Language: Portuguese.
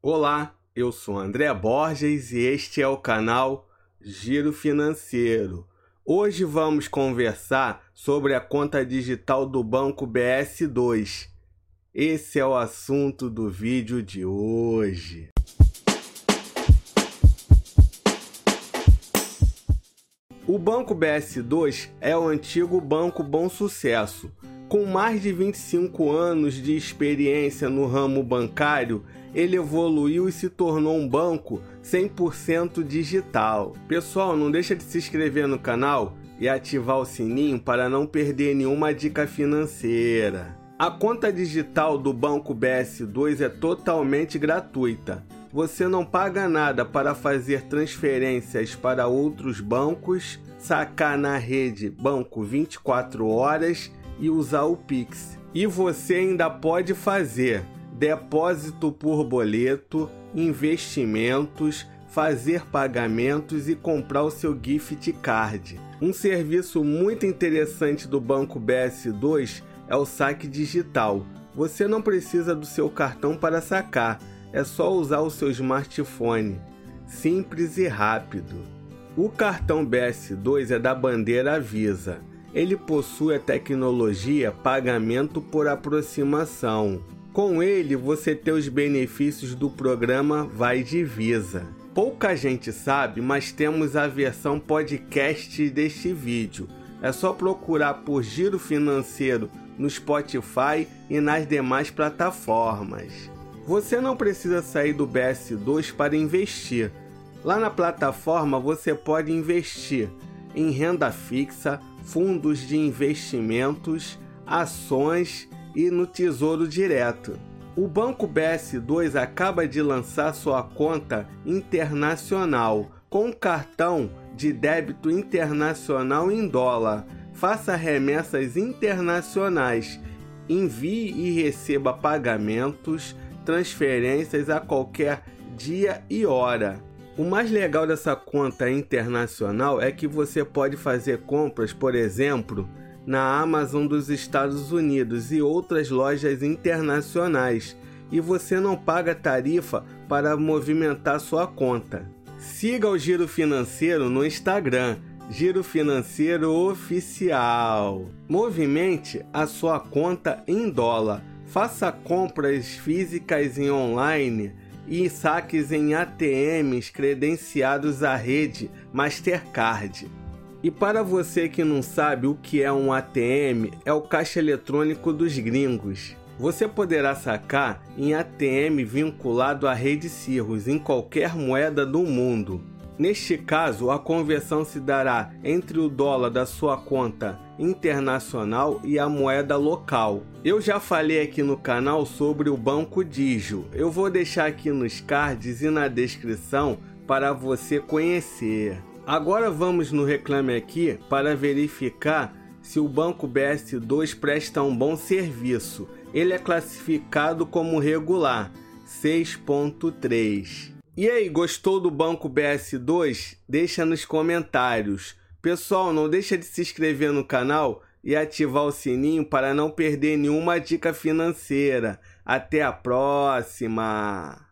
Olá, eu sou André Borges e este é o canal Giro Financeiro. Hoje vamos conversar sobre a conta digital do Banco BS2. Esse é o assunto do vídeo de hoje. O Banco BS2 é o antigo Banco Bom Sucesso. Com mais de 25 anos de experiência no ramo bancário, ele evoluiu e se tornou um banco 100% digital. Pessoal, não deixa de se inscrever no canal e ativar o sininho para não perder nenhuma dica financeira. A conta digital do Banco BS2 é totalmente gratuita. Você não paga nada para fazer transferências para outros bancos, sacar na rede Banco 24 horas e usar o Pix. E você ainda pode fazer depósito por boleto, investimentos, fazer pagamentos e comprar o seu gift card. Um serviço muito interessante do Banco BS2 é o saque digital. Você não precisa do seu cartão para sacar, é só usar o seu smartphone. Simples e rápido. O cartão BS2 é da bandeira Visa. Ele possui a tecnologia pagamento por aproximação. Com ele, você tem os benefícios do programa Vai Divisa. Pouca gente sabe, mas temos a versão podcast deste vídeo. É só procurar por Giro Financeiro no Spotify e nas demais plataformas. Você não precisa sair do BS2 para investir. Lá na plataforma você pode investir em renda fixa, fundos de investimentos, ações e no Tesouro Direto. O Banco BS2 acaba de lançar sua conta internacional com cartão de débito internacional em dólar. Faça remessas internacionais, envie e receba pagamentos, transferências a qualquer dia e hora. O mais legal dessa conta internacional é que você pode fazer compras, por exemplo, na Amazon dos Estados Unidos e outras lojas internacionais, e você não paga tarifa para movimentar sua conta. Siga o Giro Financeiro no Instagram, Giro Financeiro Oficial. Movimente a sua conta em dólar. Faça compras físicas e online e saques em ATMs credenciados à rede Mastercard. E para você que não sabe o que é um ATM, é o caixa eletrônico dos gringos. Você poderá sacar em ATM vinculado à rede Cirrus em qualquer moeda do mundo. Neste caso, a conversão se dará entre o dólar da sua conta internacional e a moeda local. Eu já falei aqui no canal sobre o Banco Digio. Eu vou deixar aqui nos cards e na descrição para você conhecer. Agora vamos no Reclame Aqui para verificar se o Banco BS2 presta um bom serviço. Ele é classificado como regular, 6.3. E aí, gostou do Banco BS2? Deixa nos comentários. Pessoal, não deixa de se inscrever no canal e ativar o sininho para não perder nenhuma dica financeira. Até a próxima!